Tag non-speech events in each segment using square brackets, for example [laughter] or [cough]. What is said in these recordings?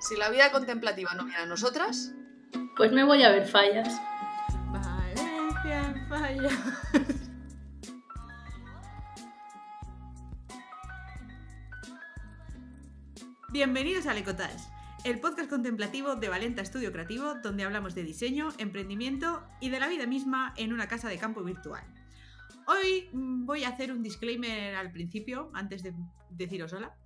Si la vida contemplativa no viene a nosotras, Pues me voy a ver fallas. Valencia en falla. Bienvenidos a Lecotage, el podcast contemplativo de Valenta Estudio Creativo, donde hablamos de diseño, emprendimiento y de la vida misma en una casa de campo virtual. Hoy mm, voy a hacer un disclaimer al principio, antes de deciros hola.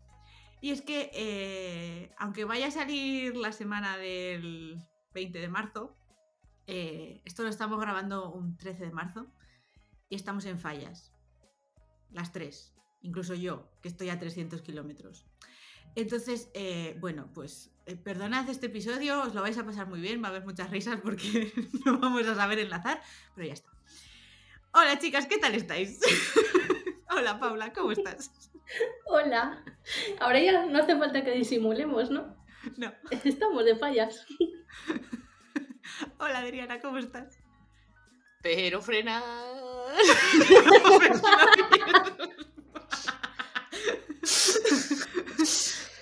Y es que, eh, aunque vaya a salir la semana del 20 de marzo, eh, esto lo estamos grabando un 13 de marzo y estamos en fallas. Las tres. Incluso yo, que estoy a 300 kilómetros. Entonces, eh, bueno, pues perdonad este episodio, os lo vais a pasar muy bien, va a haber muchas risas porque [laughs] no vamos a saber enlazar, pero ya está. Hola chicas, ¿qué tal estáis? [laughs] Hola Paula, ¿cómo estás? [laughs] Hola. Ahora ya no hace falta que disimulemos, ¿no? No. [laughs] Estamos de fallas. [laughs] Hola Adriana, ¿cómo estás? pero frena.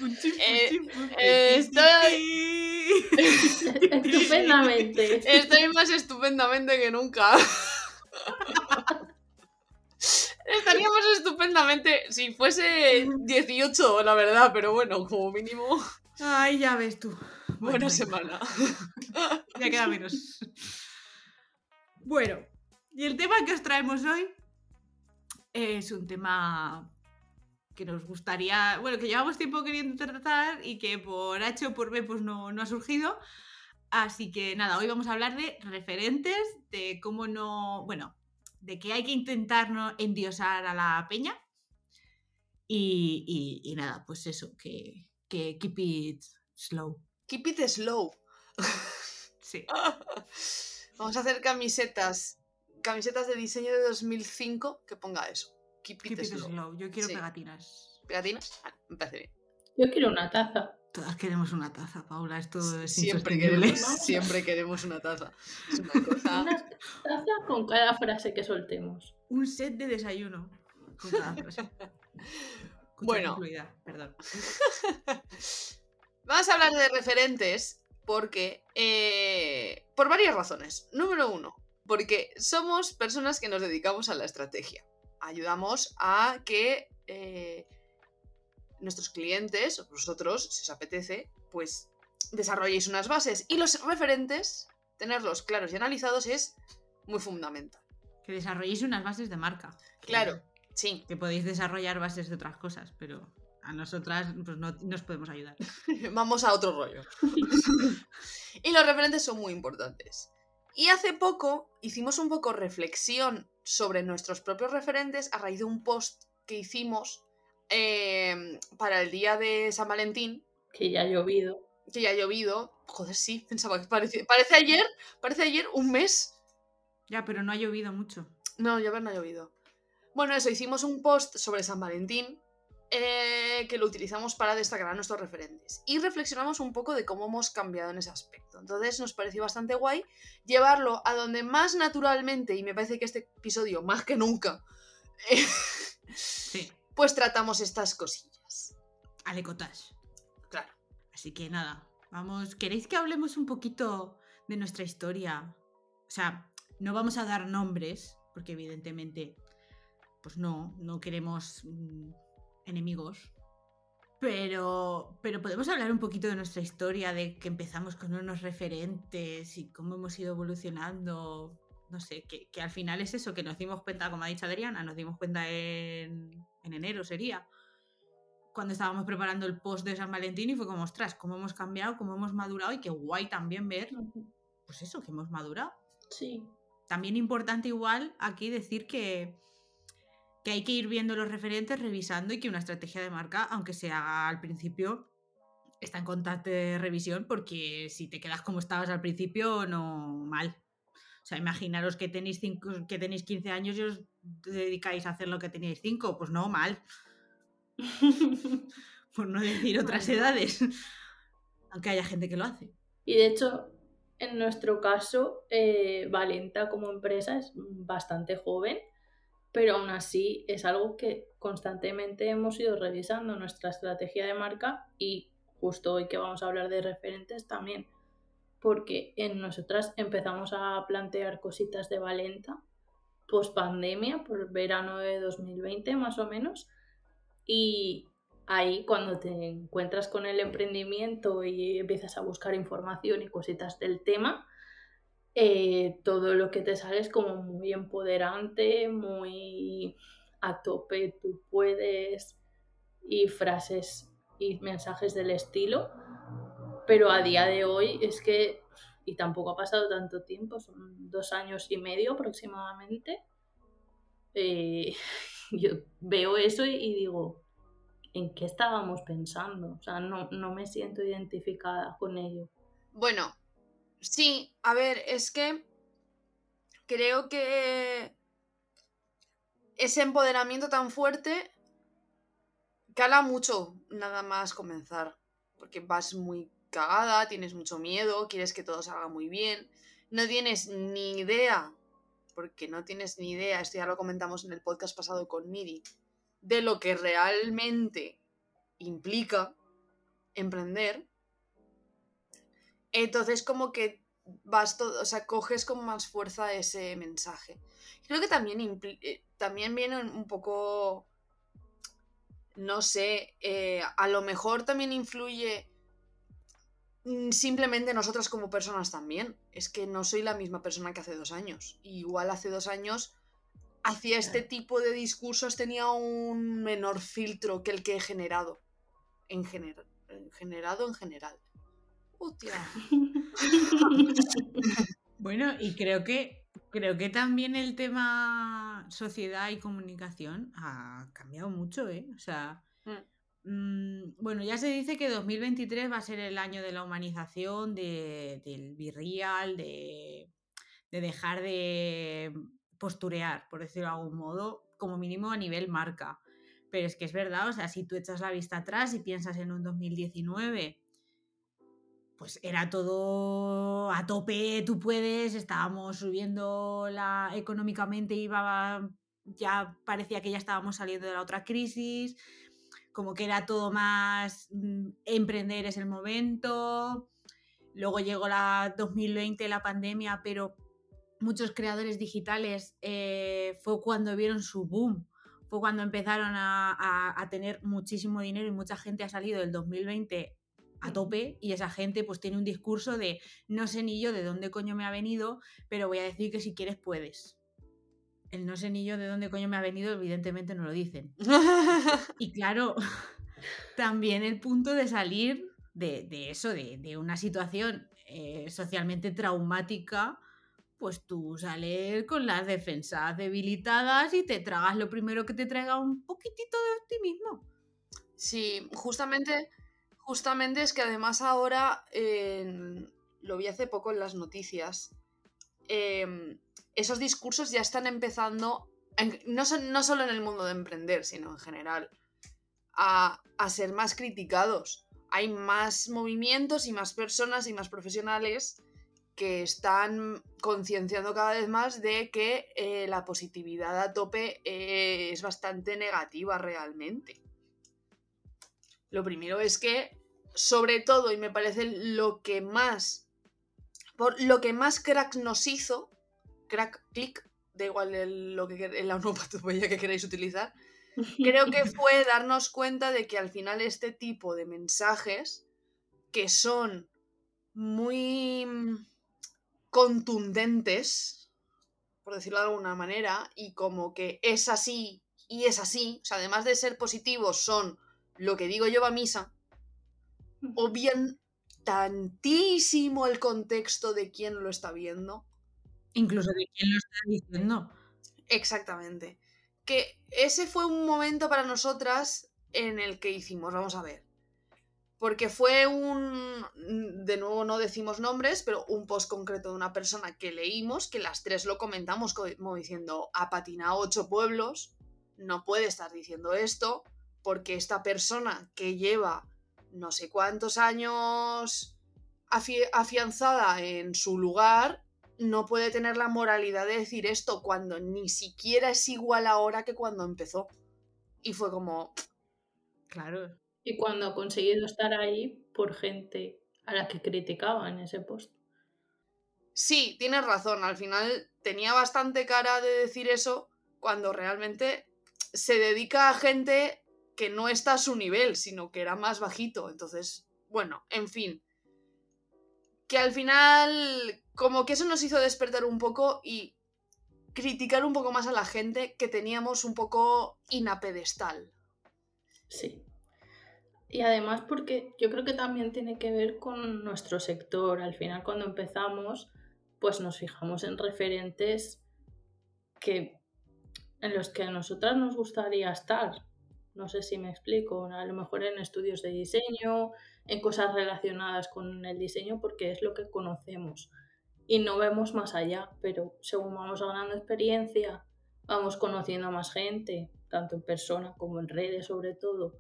Eh, eh, estoy- Estupendamente. Estoy más estupendamente que nunca. Estaríamos estupendamente si fuese 18, la verdad, pero bueno, como mínimo, Ay, ya ves tú. Buena semana. [laughs] Ya queda menos. Bueno, y el tema que os traemos hoy es un tema que nos gustaría, bueno, que llevamos tiempo queriendo tratar y que por H o por B pues no, no ha surgido. Así que nada, hoy vamos a hablar de referentes, de cómo no, bueno, de que hay que intentar no endiosar a la peña. Y, y- y nada, pues eso, que, que keep it slow. Keep it slow. [laughs] Sí. [laughs] Vamos a hacer camisetas, camisetas de diseño de 2005 que ponga eso. Keep it, Keep it slow. slow. Yo quiero Sí. pegatinas. ¿Pegatinas? Vale, me parece bien. Yo quiero una taza. Todas queremos una taza, Paula. Esto es Siempre queremos, siempre queremos una taza. Es una cosa. [laughs] Una taza con cada frase que soltemos. Un set de desayuno. Con cada frase. [laughs] Cuchara Bueno. incluida, perdón. [laughs] Vamos a hablar de referentes porque. eh, por varias razones. Número uno, porque somos personas que nos dedicamos a la estrategia. Ayudamos a que eh, nuestros clientes, vosotros, si os apetece, pues desarrolléis unas bases. Y los referentes, tenerlos claros y analizados es muy fundamental. Que desarrolléis unas bases de marca. Que- Claro, sí. Que podéis desarrollar bases de otras cosas, pero a nosotras pues, no nos podemos ayudar. [laughs] Vamos a otro rollo. [laughs] y los referentes son muy importantes. Y hace poco hicimos un poco reflexión sobre nuestros propios referentes a raíz de un post que hicimos eh, para el día de San Valentín, Que ya ha llovido. que ya ha llovido. Joder, sí, [laughs] pensaba que parece, parece ayer, parece ayer un mes. Ya, pero no ha llovido mucho. No, llover no ha llovido. Bueno, eso, hicimos un post sobre San Valentín eh, que lo utilizamos para destacar a nuestros referentes. Y reflexionamos un poco de cómo hemos cambiado en ese aspecto. Entonces nos pareció bastante guay llevarlo a donde más naturalmente, y me parece que este episodio más que nunca, eh, [laughs] Sí, pues tratamos estas cosillas. alecotage. Claro. Así que nada, vamos. ¿Queréis que hablemos un poquito de nuestra historia? O sea, no vamos a dar nombres, porque evidentemente, pues no, no queremos mm, enemigos. Pero, pero podemos hablar un poquito de nuestra historia, de que empezamos con unos referentes y cómo hemos ido evolucionando. No sé, que, que al final es eso, que nos dimos cuenta, como ha dicho Adriana, nos dimos cuenta en, en enero sería, cuando estábamos preparando el post de San Valentín y fue como, ostras, cómo hemos cambiado, cómo hemos madurado y qué guay también ver, pues eso, que hemos madurado. Sí. También importante igual aquí decir que, que hay que ir viendo los referentes, revisando y que una estrategia de marca, aunque se haga al principio, está en constante revisión porque si te quedas como estabas al principio, no mal. O sea, imaginaros que tenéis, cinco- que tenéis 15 años y os dedicáis a hacer lo que teníais 5, pues no, mal. [laughs] Por no decir otras edades. Aunque haya gente que lo hace. Y de hecho, en nuestro caso, eh, Valenta como empresa es bastante joven, pero aún así es algo que constantemente hemos ido revisando nuestra estrategia de marca y justo hoy que vamos a hablar de referentes también, porque en nosotras empezamos a plantear cositas de Valenta post pandemia, por verano de 2020 más o menos, y ahí cuando te encuentras con el emprendimiento y empiezas a buscar información y cositas del tema, eh, todo lo que te sale es como muy empoderante, muy a tope, tú puedes, y frases y mensajes del estilo, pero a día de hoy es que, y tampoco ha pasado tanto tiempo, son dos años y medio aproximadamente, eh, [laughs] yo veo eso y digo, ¿en qué estábamos pensando? O sea, no, no me siento identificada con ello. Bueno, sí, a ver, es que creo que ese empoderamiento tan fuerte cala mucho nada más comenzar, porque vas muy cagada, tienes mucho miedo, quieres que todo salga muy bien, no tienes ni idea, porque no tienes ni idea, esto ya lo comentamos en el podcast pasado con Miri, de lo que realmente implica emprender. Entonces como que vas todo, o sea, coges con más fuerza ese mensaje. Creo que también, eh, también viene un poco, no sé, eh, a lo mejor también influye simplemente nosotras como personas también. Es que no soy la misma persona que hace dos años. igual hace dos años hacia este tipo de discursos tenía un menor filtro que el que he generado. En, general generado en general. Hostia. [laughs] bueno, y creo que creo que también el tema sociedad y comunicación ha cambiado mucho, ¿eh? O sea, mm. Mm, bueno, ya se dice que 2023 va a ser el año de la humanización, de, del virreal, de, de dejar de posturear, por decirlo de algún modo, como mínimo a nivel marca. Pero es que es verdad, o sea, si tú echas la vista atrás y piensas en un 2019, pues era todo a tope, tú puedes, estábamos subiendo la económicamente, iba, ya parecía que ya estábamos saliendo de la otra crisis, como que era todo más mm, emprender es el momento. Luego llegó la 2020, la pandemia, pero muchos creadores digitales eh, fue cuando vieron su boom, fue cuando empezaron a, tener muchísimo dinero y mucha gente ha salido del 2020 a tope y esa gente pues tiene un discurso de no sé ni yo de dónde coño me ha venido, pero voy a decir que si quieres puedes. El no sé ni yo de dónde coño me ha venido, evidentemente no lo dicen. [laughs] y claro, [laughs] también el punto de salir de, eso, de, una situación eh, socialmente traumática, pues tú sales con las defensas debilitadas y te tragas lo primero que te traiga un poquitito de optimismo. Sí, justamente, justamente es que además ahora, lo vi hace poco en las noticias, em, esos discursos ya están empezando, no, solo en el mundo de emprender, sino en general, a, ser más criticados. Hay más movimientos y más personas y más profesionales que están concienciando cada vez más de que eh, la positividad a tope eh, es bastante negativa realmente. Lo primero es que, sobre todo, y me parece lo que más, por lo que más crack nos hizo, crack, click, da igual lo que la onomatopeya que queráis utilizar, [laughs] creo que fue darnos cuenta de que al final este tipo de mensajes que son muy contundentes, por decirlo de alguna manera, y como que es así y es así, o sea, además de ser positivos, son lo que digo yo a misa, o bien tantísimo el contexto de quién lo está viendo. Incluso de quién lo está diciendo. Exactamente. Que ese fue un momento para nosotras en el que hicimos, vamos a ver, porque fue un, de nuevo no decimos nombres, pero un post concreto de una persona que leímos, que las tres lo comentamos como diciendo, ha patinado ocho pueblos, no puede estar diciendo esto, porque esta persona que lleva no sé cuántos años afianzada en su lugar, no puede tener la moralidad de decir esto cuando ni siquiera es igual ahora que cuando empezó. Y fue como... Claro, Y cuando ha conseguido estar ahí por gente a la que criticaba en ese post. Sí, tienes razón. Al final tenía bastante cara de decir eso cuando realmente se dedica a gente que no está a su nivel, sino que era más bajito. Entonces, bueno, en fin. Que al final, como que eso nos hizo despertar un poco y criticar un poco más a la gente que teníamos un poco inapedestal. Sí. Y además porque yo creo que también tiene que ver con nuestro sector. Al final cuando empezamos, pues nos fijamos en referentes que en los que a nosotras nos gustaría estar. No sé si me explico, a lo mejor en estudios de diseño, en cosas relacionadas con el diseño, porque es lo que conocemos y no vemos más allá, pero según vamos ganando experiencia, vamos conociendo a más gente, tanto en persona como en redes sobre todo,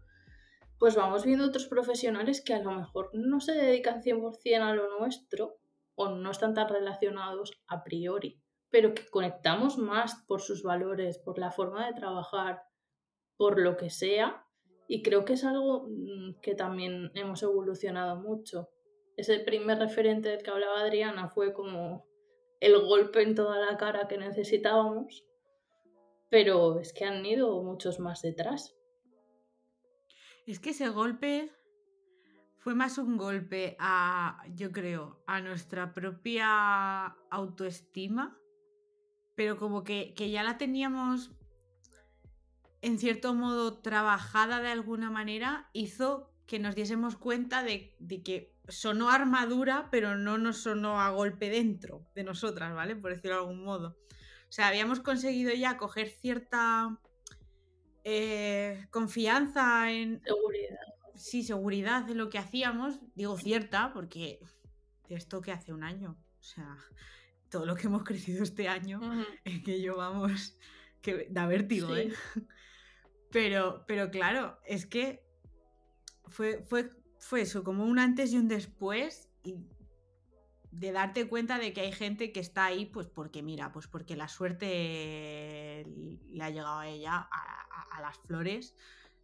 pues vamos viendo otros profesionales que a lo mejor no se dedican 100% a lo nuestro o no están tan relacionados a priori, pero que conectamos más por sus valores, por la forma de trabajar, por lo que sea, y creo que es algo mm, que también hemos evolucionado mucho ese primer referente del que hablaba Adriana fue como el golpe en toda la cara que necesitábamos, pero es que han ido muchos más detrás. Es que ese golpe fue más un golpe a, yo creo, a nuestra propia autoestima, pero como que, que ya la teníamos en cierto modo trabajada de alguna manera, hizo que nos diésemos cuenta de, de que sonó armadura, pero no nos sonó a golpe dentro de nosotras, ¿vale? Por decirlo de algún modo. O sea, habíamos conseguido ya coger cierta eh, confianza en... Seguridad. Sí, seguridad en lo que hacíamos. Digo cierta, porque de esto que hace un año. O sea, todo lo que hemos crecido este año, es que yo vamos, que da vértigo, ¿eh? Pero, pero claro, es que fue, fue fue eso, como un antes y un después y de darte cuenta de que hay gente que está ahí, pues porque mira, pues porque la suerte le ha llegado a ella, a, las flores,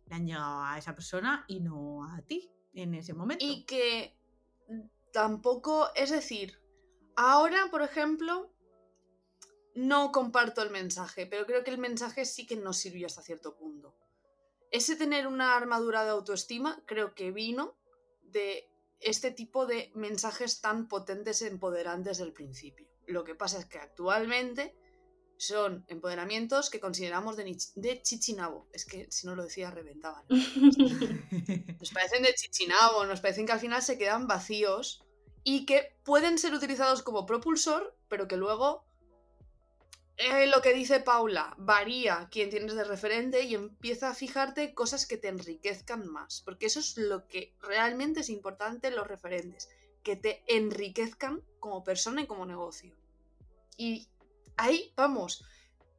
le han llegado a esa persona y no a ti en ese momento. Y que tampoco, es decir, ahora, por ejemplo, no comparto el mensaje, pero creo que el mensaje sí que nos sirvió hasta cierto punto. Ese tener una armadura de autoestima creo que vino de este tipo de mensajes tan potentes e empoderantes del principio. Lo que pasa es que actualmente son empoderamientos que consideramos de, de chichinabo. Es que si no lo decía reventaban. [laughs] nos parecen de chichinabo, nos parecen que al final se quedan vacíos y que pueden ser utilizados como propulsor, pero que luego eh, lo que dice Paula, varía quién tienes de referente y empieza a fijarte cosas que te enriquezcan más, porque eso es lo que realmente es importante en los referentes, que te enriquezcan como persona y como negocio. Y ahí vamos.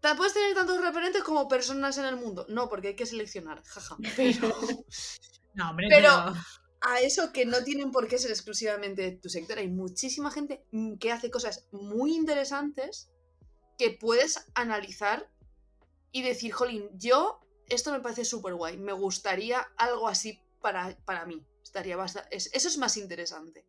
Puedes tener tantos referentes como personas en el mundo. No, porque hay que seleccionar, jaja. [laughs] Pero, no, hombre, pero a eso que no tienen por qué ser exclusivamente de tu sector. Hay muchísima gente que hace cosas muy interesantes que puedes analizar y decir, jolín, yo esto me parece súper guay, me gustaría algo así para, para mí. Estaría bastante, eso es más interesante.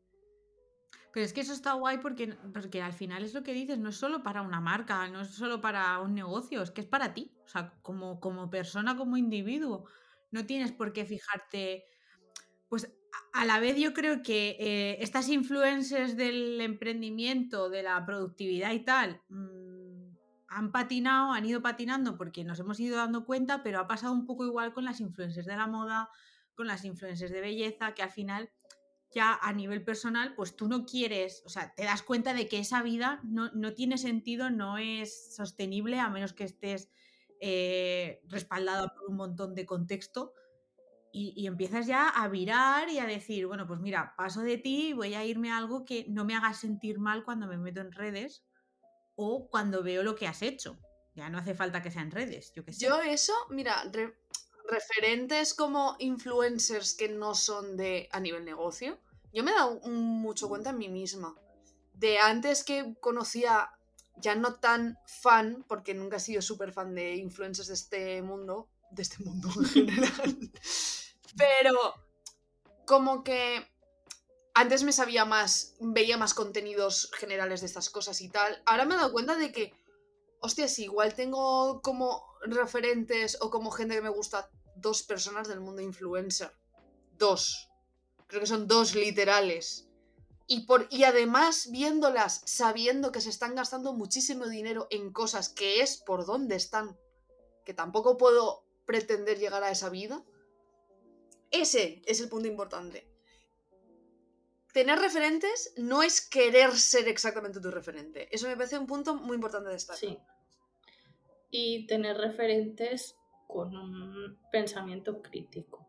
Pero es que eso está guay porque, porque al final es lo que dices, no es solo para una marca, no es solo para un negocio, es que es para ti. O sea, como, como persona, como individuo. No tienes por qué fijarte. Pues a la vez yo creo que eh, estas influencias del emprendimiento, de la productividad y tal, mm, han patinado, han ido patinando porque nos hemos ido dando cuenta, pero ha pasado un poco igual con las influencias de la moda, con las influencias de belleza, que al final ya a nivel personal, pues tú no quieres, o sea, te das cuenta de que esa vida no, tiene sentido, no es sostenible, a menos que estés eh, respaldado por un montón de contexto. Y, y, empiezas ya a virar y a decir, bueno, pues mira, paso de ti, voy a irme a algo que no me haga sentir mal cuando me meto en redes, o cuando veo lo que has hecho. Ya no hace falta que sean redes, yo eso, mira, referentes como influencers que no son de a nivel negocio, yo me he dado mucho cuenta en mí misma. De antes que conocía, ya no tan fan, porque nunca he sido súper fan de influencers de este mundo, de este mundo en general. [laughs] Pero como que antes me sabía más, veía más contenidos generales de estas cosas y tal. Ahora me he dado cuenta de que, hostia, si igual tengo como referentes o como gente que me gusta dos personas del mundo influencer. Dos. Creo que son dos literales. Y, por, y además viéndolas, sabiendo que se están gastando muchísimo dinero en cosas que es por donde están, que tampoco puedo pretender llegar a esa vida, ese es el punto importante. Tener referentes no es querer ser exactamente tu referente. Eso me parece un punto muy importante de destacar. Sí. Y tener referentes con un pensamiento crítico,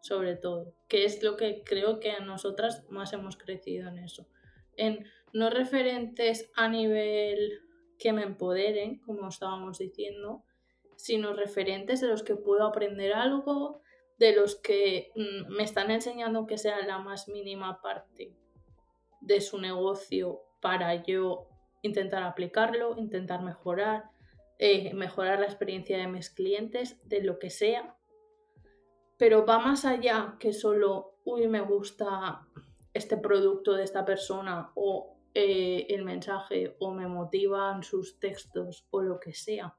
sobre todo, que es lo que creo que a nosotras más hemos crecido en eso. En no referentes a nivel que me empoderen, como estábamos diciendo, sino referentes de los que puedo aprender algo, de los que mm, me están enseñando que sea la más mínima parte de su negocio para yo intentar aplicarlo, intentar mejorar, eh, mejorar la experiencia de mis clientes, de lo que sea. Pero va más allá que solo, uy, me gusta este producto de esta persona o eh, el mensaje o me motivan sus textos o lo que sea.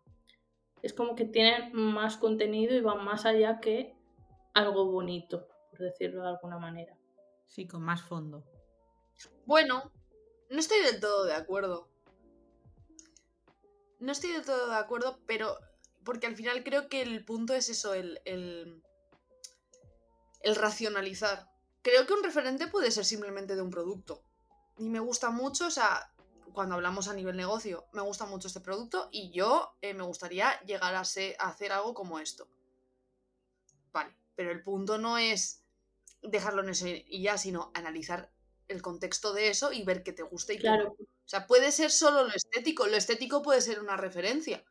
Es como que tienen más contenido y van más allá que algo bonito, por decirlo de alguna manera. Sí, con más fondo. Bueno, no estoy del todo de acuerdo. No estoy del todo de acuerdo, pero porque al final creo que el punto es eso, el, el, el racionalizar. Creo que un referente puede ser simplemente de un producto. Y me gusta mucho, o sea, cuando hablamos a nivel negocio, me gusta mucho este producto y yo eh, me gustaría llegar a, ser, a hacer algo como esto. Vale, pero el punto no es dejarlo en eso y ya, sino analizar el contexto de eso y ver qué te gusta y Claro. O sea, puede ser solo lo estético, lo estético puede ser una referencia,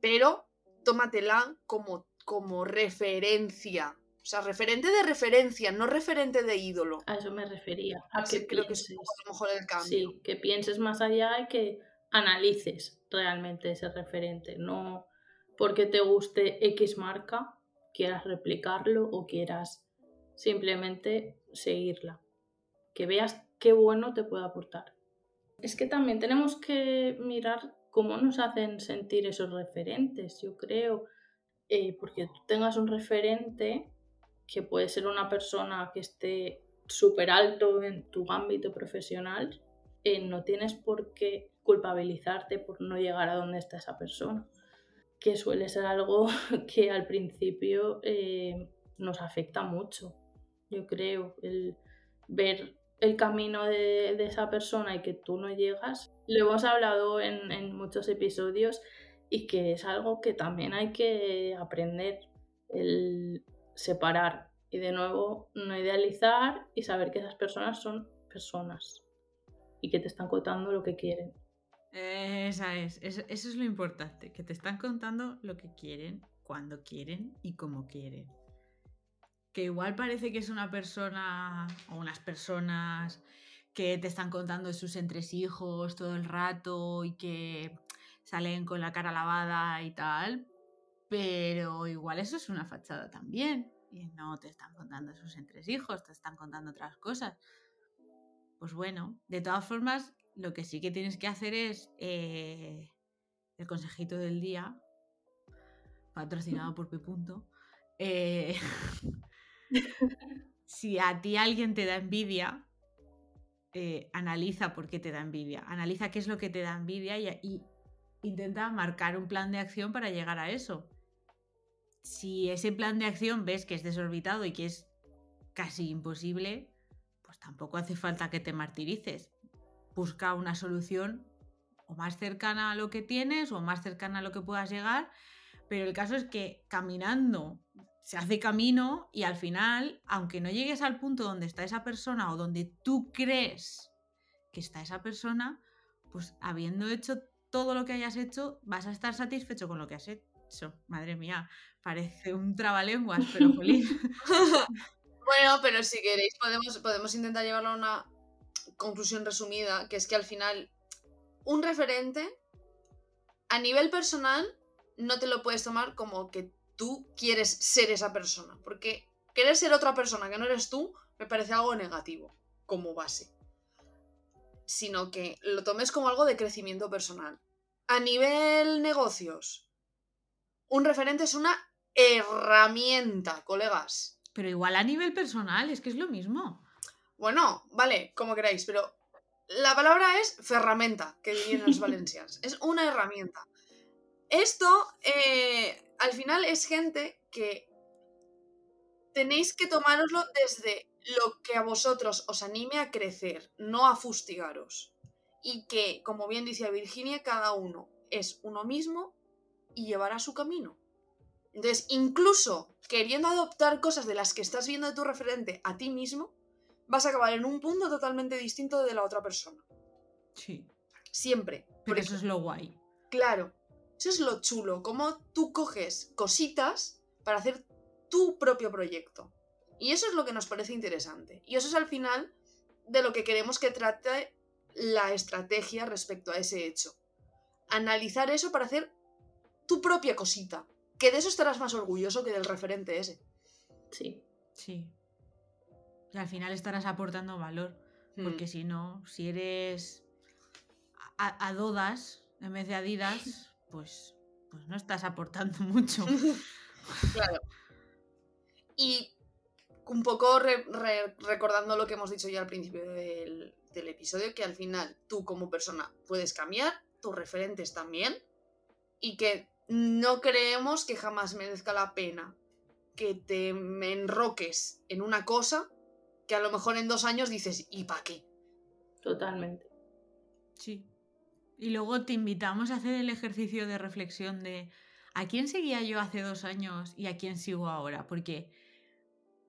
pero tómatela como, como referencia. O sea, referente de referencia, no referente de ídolo. a eso me refería. A que creo que es a lo mejor el cambio. Sí, que pienses más allá y que analices realmente ese referente. No porque te guste X marca, quieras replicarlo o quieras simplemente seguirla. Que veas qué bueno te puede aportar. Es que también tenemos que mirar cómo nos hacen sentir esos referentes, yo creo. Eh, porque tú tengas un referente que puede ser una persona que esté súper alto en tu ámbito profesional, eh, no tienes por qué culpabilizarte por no llegar a donde está esa persona, que suele ser algo [laughs] que al principio eh, nos afecta mucho, yo creo, el ver el camino de, esa persona y que tú no llegas. Lo hemos hablado en, en muchos episodios y que es algo que también hay que aprender, el separar y de nuevo no idealizar y saber que esas personas son personas y que te están contando lo que quieren. Esa es, eso, es lo importante, que te están contando lo que quieren, cuando quieren y como quieren. Que igual parece que es una persona o unas personas que te están contando sus entresijos todo el rato y que salen con la cara lavada y tal, pero igual eso es una fachada también. Y no te están contando sus entresijos, te están contando otras cosas. Pues bueno, de todas formas, lo que sí que tienes que hacer es eh, el consejito del día, patrocinado por Pepunto. Eh, [laughs] si a ti alguien te da envidia, eh, analiza por qué te da envidia, analiza qué es lo que te da envidia y intenta marcar un plan de acción para llegar a eso. Si ese plan de acción ves que es desorbitado y que es casi imposible, pues tampoco hace falta que te martirices. Busca una solución o más cercana a lo que tienes o más cercana a lo que puedas llegar, pero el caso es que caminando se hace camino y al final, aunque no llegues al punto donde está esa persona o donde tú crees que está esa persona, pues habiendo hecho todo lo que hayas hecho, vas a estar satisfecho con lo que has hecho. Madre mía, parece un trabalenguas, pero jolín. [laughs] Bueno, pero si queréis podemos, podemos intentar llevarlo a una conclusión resumida, que es que al final un referente a nivel personal no te lo puedes tomar como que tú quieres ser esa persona, porque querer ser otra persona que no eres tú me parece algo negativo como base. Sino que lo tomes como algo de crecimiento personal. A nivel negocios, un referente es una herramienta, colegas. Pero igual a nivel personal, es que es lo mismo. Bueno, vale, como queráis, pero la palabra es ferramenta, que dirían los [laughs] valencianos. Es una herramienta. Esto, eh, al final, es gente que tenéis que tomároslo desde lo que a vosotros os anime a crecer, no a fustigaros. Y que, como bien decía Virginia, cada uno es uno mismo y llevará su camino. Entonces, incluso queriendo adoptar cosas de las que estás viendo de tu referente a ti mismo, vas a acabar en un punto totalmente distinto de la otra persona. Sí. Siempre. Pero Porque, eso es lo guay. Claro, eso es lo chulo, como tú coges cositas para hacer tu propio proyecto. Y eso es lo que nos parece interesante. Y eso es al final de lo que queremos que trate la estrategia respecto a ese hecho. Analizar eso para hacer tu propia cosita. Que de eso estarás más orgulloso que del referente ese. Sí. Sí. Y al final estarás aportando valor. Porque Mm, si no, si eres a, a Dodas en vez de Adidas, [laughs] pues, pues no estás aportando [laughs] mucho. Claro. Y un poco re- re- recordando lo que hemos dicho ya al principio del, del episodio, que al final tú como persona puedes cambiar, tus referentes también, y que no creemos que jamás merezca la pena que te enroques en una cosa que a lo mejor en dos años dices, ¿y para qué? Totalmente. Sí. Y luego te invitamos a hacer el ejercicio de reflexión de a quién seguía yo hace dos años y a quién sigo ahora. Porque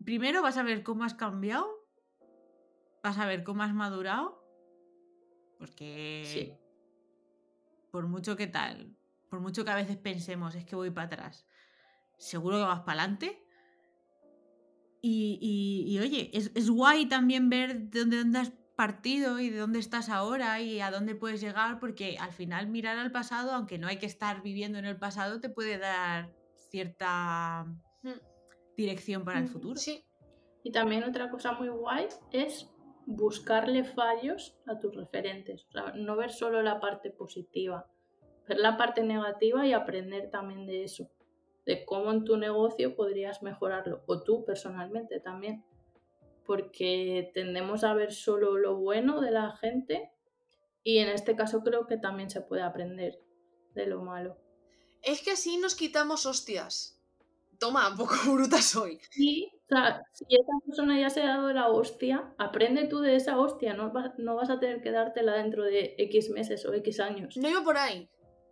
primero vas a ver cómo has cambiado, vas a ver cómo has madurado, porque Sí. por mucho que tal, por mucho que a veces pensemos es que voy para atrás, seguro que vas para adelante. Y, y- y, oye, es, es guay también ver de dónde, dónde has partido y de dónde estás ahora y a dónde puedes llegar, porque al final mirar al pasado, aunque no hay que estar viviendo en el pasado, te puede dar cierta Mm. dirección para el Mm, futuro. Sí, Y también otra cosa muy guay es buscarle fallos a tus referentes. O sea, no ver solo la parte positiva, ver la parte negativa y aprender también de eso. De cómo en tu negocio podrías mejorarlo. O tú personalmente también. Porque tendemos a ver solo lo bueno de la gente y en este caso creo que también se puede aprender de lo malo. es que así nos quitamos hostias. Toma, un poco [laughs] bruta soy. Y, o sea, si esa persona ya se ha dado la hostia, aprende tú de esa hostia, no, va- no vas a tener que dártela dentro de X meses o X años. No iba por ahí.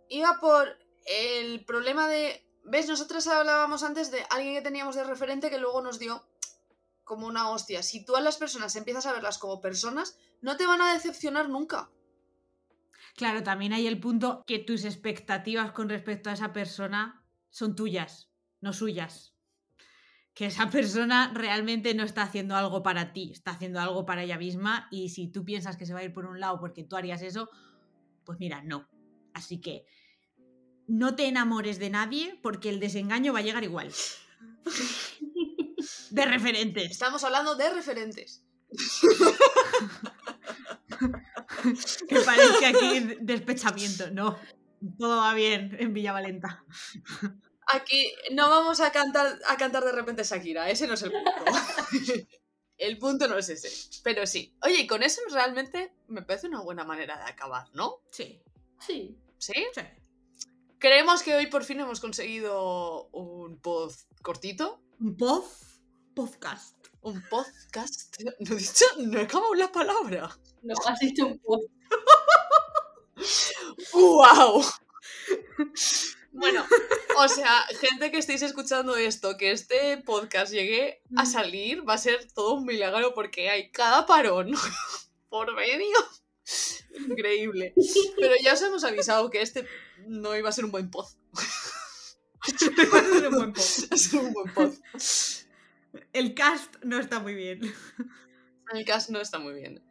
Iba por el problema de. ¿Ves? Nosotras hablábamos antes de alguien que teníamos de referente que luego nos dio como una hostia. Si tú a las personas empiezas a verlas como personas, no te van a decepcionar nunca. Claro, también hay el punto que tus expectativas con respecto a esa persona son tuyas, no suyas. Que esa persona realmente no está haciendo algo para ti, está haciendo algo para ella misma y si tú piensas que se va a ir por un lado porque tú harías eso, pues mira, no. Así que no te enamores de nadie porque el desengaño va a llegar igual. De referentes. Estamos hablando de referentes. Que parezca aquí despechamiento. No, todo va bien en Villavalenta. Aquí no vamos a cantar, a cantar de repente Shakira, ese no es el punto. [laughs] el punto no es ese. Pero sí. Oye, y con eso realmente me parece una buena manera de acabar, ¿no? Sí, Sí, ¿Sí? sí. Creemos que hoy por fin hemos conseguido un pod cortito. Un pod, podcast. Un podcast. No he dicho, no he acabado la palabra. no has dicho un post. ¡Wow! Bueno, o sea, gente que estéis escuchando esto, que este podcast llegue a salir, va a ser todo un milagro porque hay cada parón [laughs] por medio. Increíble. Pero ya os hemos avisado que este no iba a ser un buen pod. [laughs] un buen pod. Va a ser un buen pod. El cast no está muy bien. El cast no está muy bien.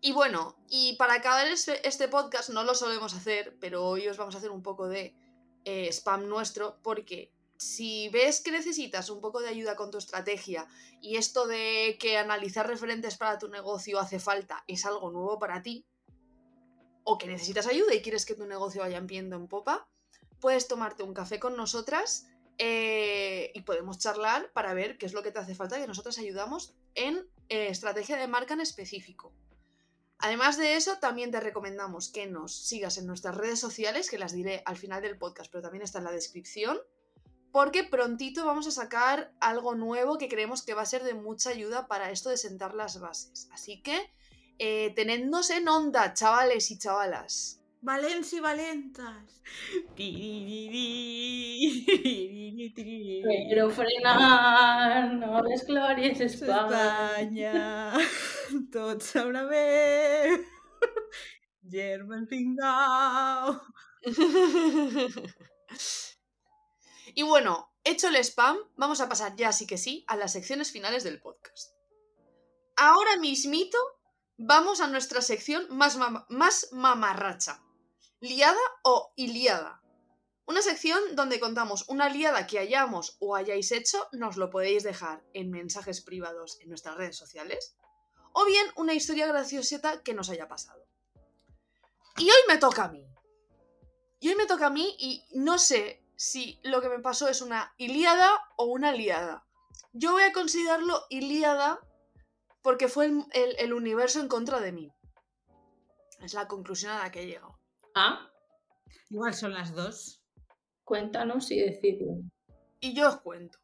Y bueno, y para acabar este, este podcast no lo solemos hacer, pero hoy os vamos a hacer un poco de eh, spam nuestro porque si ves que necesitas un poco de ayuda con tu estrategia y esto de que analizar referentes para tu negocio hace falta es algo nuevo para ti, o que necesitas ayuda y quieres que tu negocio vaya en viento en popa, puedes tomarte un café con nosotras eh, y podemos charlar para ver qué es lo que te hace falta que nosotras ayudamos en eh, estrategia de marca en específico. Además de eso, también te recomendamos que nos sigas en nuestras redes sociales, que las diré al final del podcast, pero también está en la descripción, porque prontito vamos a sacar algo nuevo que creemos que va a ser de mucha ayuda para esto de sentar las bases. Así que eh, tenednos en onda, chavales y chavalas. Valencia y Valentas. Pero frenar, no les glòries Espanya. Espanya, [laughs] tots a una vez. Germán Pingao. y bueno, hecho el spam, vamos a pasar ya sí que sí a las secciones finales del podcast. Ahora mismito vamos a nuestra sección más, más mamarracha. Liada o Iliada. Una sección donde contamos una liada que hayamos o hayáis hecho, nos lo podéis dejar en mensajes privados en nuestras redes sociales, o bien una historia gracioseta que nos haya pasado. Y hoy me toca a mí. Y hoy me toca a mí y no sé si lo que me pasó es una Ilíada o una liada. Yo voy a considerarlo Ilíada porque fue el, el- el universo en contra de mí. Es la conclusión a la que he llegado. Ah, Igual son las dos. cuéntanos y decide. Y yo os cuento.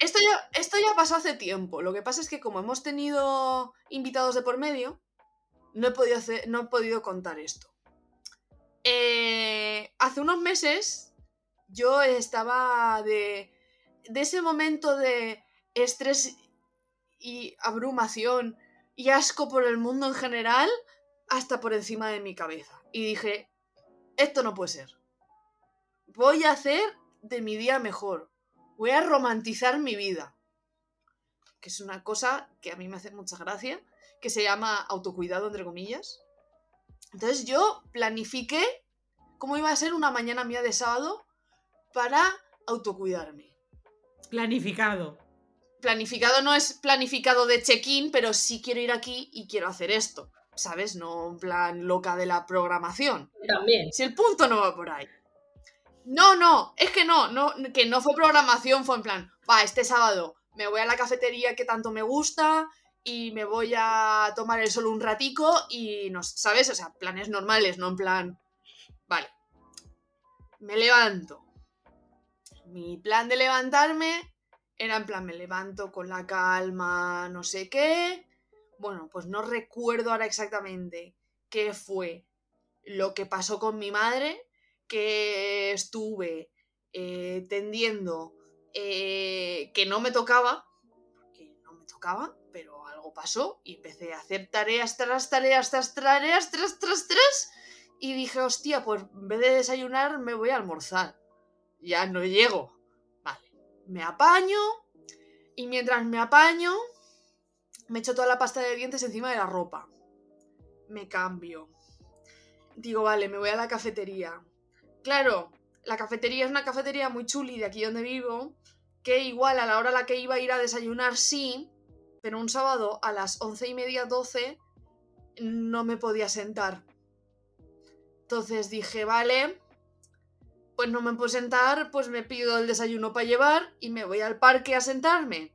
Esto ya, esto ya pasó hace tiempo. Lo que pasa es que como hemos tenido invitados de por medio, no he podido, hacer- no he podido contar esto. Eh, hace unos meses yo estaba de, de ese momento de estrés y abrumación y asco por el mundo en general hasta por encima de mi cabeza. Y dije, esto no puede ser. Voy a hacer de mi día mejor. Voy a romantizar mi vida. Que es una cosa que a mí me hace mucha gracia, que se llama autocuidado, entre comillas. Entonces yo planifiqué cómo iba a ser una mañana mía de sábado para autocuidarme. Planificado. Planificado no es planificado de check-in, pero sí quiero ir aquí y quiero hacer esto. ¿Sabes? No en plan loca de la programación. También. Si el punto no va por ahí. No, no, es que no, no, que no fue programación, fue en plan, va, este sábado me voy a la cafetería que tanto me gusta y me voy a tomar el sol un ratico y no, ¿sabes? O sea, planes normales, no en plan, vale. Me levanto. Mi plan de levantarme era en plan, me levanto con la calma, no sé qué. Bueno, pues no recuerdo ahora exactamente qué fue lo que pasó con mi madre, que estuve eh, tendiendo eh, que no me tocaba, porque no me tocaba, pero algo pasó y empecé a hacer tareas tras tareas tras tareas tras tras tras y dije, hostia, pues en vez de desayunar me voy a almorzar. Ya no llego. Me apaño y mientras me apaño me echo toda la pasta de dientes encima de la ropa. Me cambio. Digo, vale, me voy a la cafetería. Claro, la cafetería es una cafetería muy chuli de aquí donde vivo, que igual a la hora a la que iba a ir a desayunar sí, pero un sábado a las once y media, doce, no me podía sentar. Entonces dije, vale, pues no me puedo sentar, pues me pido el desayuno para llevar y me voy al parque a sentarme.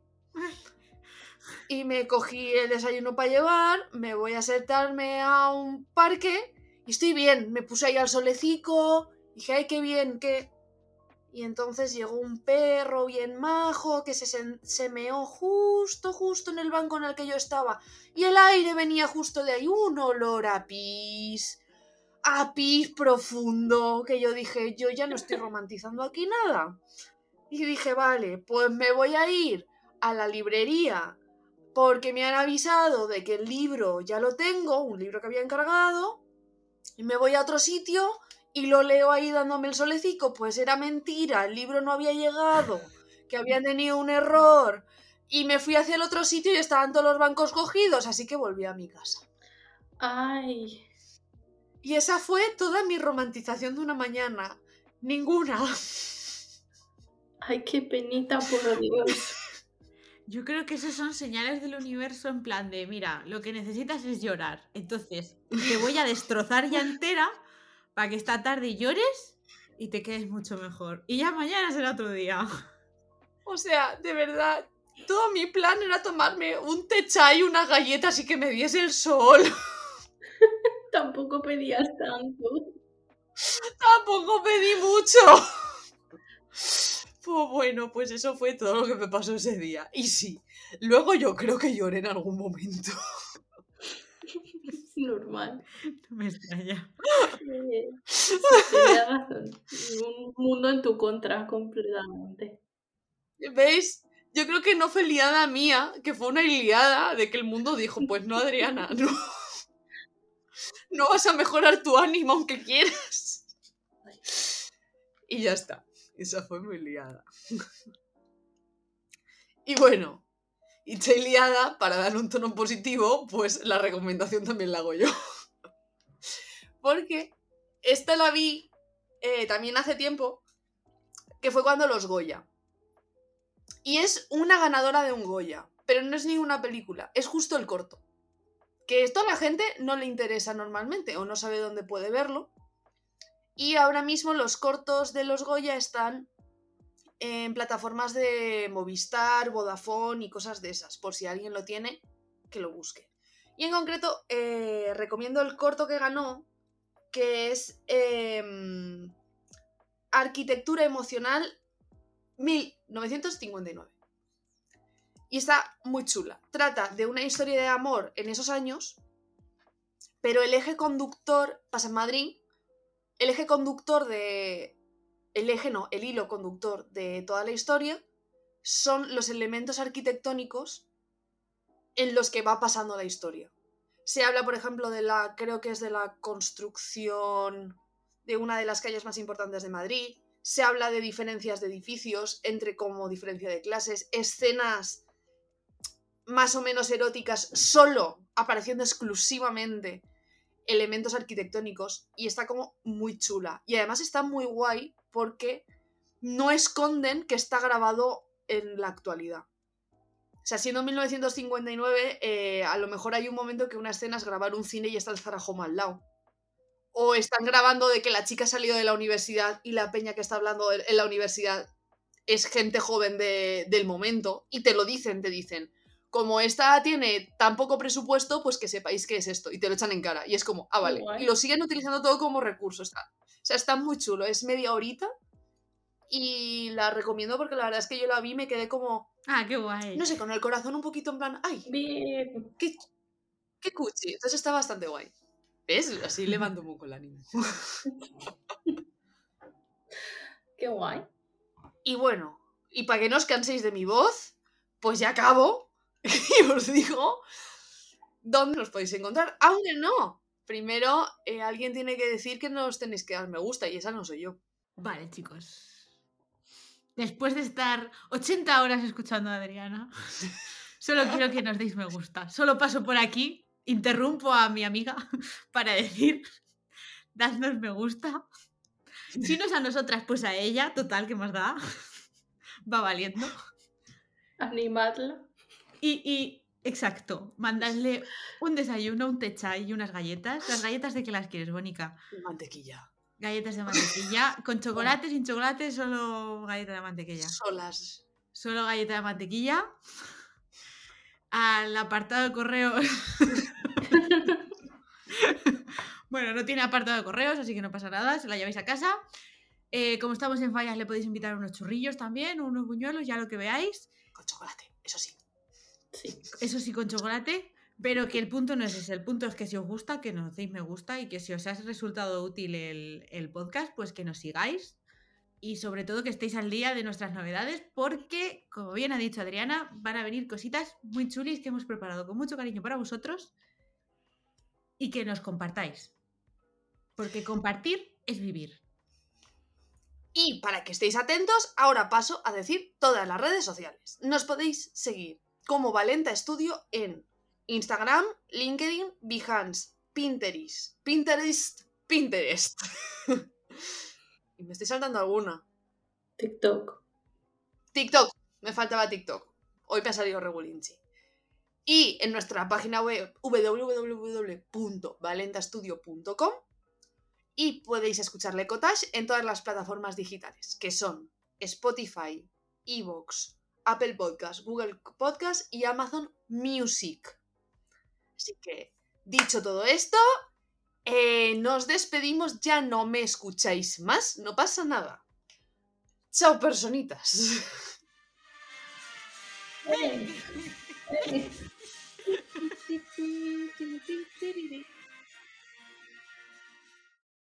Y me cogí el desayuno para llevar, me voy a sentarme a un parque y estoy bien. Me puse ahí al solecico, dije, ay, qué bien, qué... Y entonces llegó un perro bien majo que se, sen- se meó justo, justo en el banco en el que yo estaba. Y el aire venía justo de ahí, un olor a pis, a pis profundo, que yo dije, yo ya no estoy romantizando aquí nada. Y dije, vale, pues me voy a ir a la librería porque me han avisado de que el libro ya lo tengo, un libro que había encargado, y me voy a otro sitio y lo leo ahí dándome el solecico, pues era mentira, el libro no había llegado, que habían tenido un error, y me fui hacia el otro sitio y estaban todos los bancos cogidos, así que volví a mi casa. Ay, Y esa fue toda mi romantización de una mañana. Ninguna. Ay, qué penita, por Dios. [laughs] Yo creo que esas son señales del universo en plan de, mira, lo que necesitas es llorar. Entonces, te voy a destrozar ya entera para que esta tarde llores y te quedes mucho mejor. Y ya mañana será otro día. O sea, de verdad, todo mi plan era tomarme un té chai y unas galletas y que me diese el sol. Tampoco pedías tanto. Tampoco pedí mucho. Pues bueno, pues eso fue todo lo que me pasó ese día. Y sí, luego yo creo que lloré en algún momento. [laughs] Normal. No me extraña. Eh, razón. Un mundo en tu contra completamente. ¿Veis? Yo creo que no fue liada mía, que fue una liada de que el mundo dijo, pues no, Adriana, no. No vas a mejorar tu ánimo aunque quieras. Y ya está. Esa fue muy liada. Y bueno, y estoy liada, para dar un tono positivo, pues la recomendación también la hago yo. Porque esta la vi eh, también hace tiempo, que fue cuando los Goya. Y es una ganadora de un Goya, pero no es ni una película, es justo el corto. Que esto a la gente no le interesa normalmente o no sabe dónde puede verlo. Y ahora mismo los cortos de los Goya están en plataformas de Movistar, Vodafone y cosas de esas. Por si alguien lo tiene, que lo busque. Y en concreto, eh, recomiendo el corto que ganó, que es em, Arquitectura Emocional 1959. Y está muy chula. Trata de una historia de amor en esos años, pero el eje conductor pasa en Madrid. El eje conductor de. El eje no, el hilo conductor de toda la historia son los elementos arquitectónicos en los que va pasando la historia. Se habla, por ejemplo, de la. Creo que es de la construcción de una de las calles más importantes de Madrid. Se habla de diferencias de edificios, entre como diferencia de clases, escenas más o menos eróticas, solo apareciendo exclusivamente elementos arquitectónicos y está como muy chula. Y además está muy guay porque no esconden que está grabado en la actualidad. O sea, siendo 1959, eh, a lo mejor hay un momento que una escena es grabar un cine y está el Zarajoma al lado. O están grabando de que la chica ha salido de la universidad y la peña que está hablando en la universidad es gente joven de- del momento y te lo dicen, te dicen, como esta tiene tan poco presupuesto, pues que sepáis qué es esto y te lo echan en cara. Y es como, ah, vale. guay. Y lo siguen utilizando todo como recurso. Está, o sea, está muy chulo, es media horita y la recomiendo porque la verdad es que yo la vi y me quedé como, Ah, qué guay. no sé, con el corazón un poquito en plan, ay, Bien. qué, qué cuchi. Entonces está bastante guay. ¿Ves? Así levanto un poco el ánimo. [laughs] Qué guay. Y bueno, y para que no os canséis de mi voz, pues ya acabo [laughs] y os digo dónde nos podéis encontrar. Aunque no, primero eh, alguien tiene que decir que no os tenéis que dar me gusta y esa no soy yo. Vale, chicos. Después de estar 80 horas escuchando a Adriana, [laughs] solo quiero que nos deis me gusta. Solo paso por aquí, interrumpo a mi amiga [laughs] para decir, dadnos me gusta. Si no es a nosotras, pues a ella, total, que más da. Va valiendo. Animadla. Y, y, exacto, mandadle un desayuno, un té chai y unas galletas. Las [laughs] galletas de que las quieres, Bonica. Mantequilla. Galletas de [laughs] mantequilla. Con chocolate, sin chocolate, solo galleta de mantequilla. Solas. Solo galleta de mantequilla. Al apartado de correos. [laughs] bueno, no tiene apartado de correos, así que no pasa nada, se la lleváis a casa. Eh, como estamos en fallas, le podéis invitar unos churrillos también, unos buñuelos, ya lo que veáis. Con chocolate, eso sí. Sí. Eso sí, con chocolate. Pero que el punto no es ese. El punto es que si os gusta, que nos deis me gusta y que si os ha resultado útil el, el podcast, pues que nos sigáis. Y sobre todo que estéis al día de nuestras novedades, porque, como bien ha dicho Adriana, van a venir cositas muy chulis que hemos preparado con mucho cariño para vosotros y que nos compartáis. Porque compartir es vivir. Y para que estéis atentos, ahora paso a decir todas las redes sociales. Nos podéis seguir como Valenta Estudio en Instagram, LinkedIn, Behance, Pinterest, Pinterest, Pinterest. [laughs] y me estoy saltando alguna. TikTok. TikTok. Me faltaba TikTok. Hoy me ha salido regulinchi. Y en nuestra página web www.valentastudio.com y podéis escuchar Lecotage en todas las plataformas digitales, que son Spotify, Evox, Apple Podcast, Google Podcast y Amazon Music. Así que, dicho todo esto, eh, nos despedimos, ya no me escucháis más, no pasa nada. Chao, personitas. ¡Eh! [laughs] ¡Eh!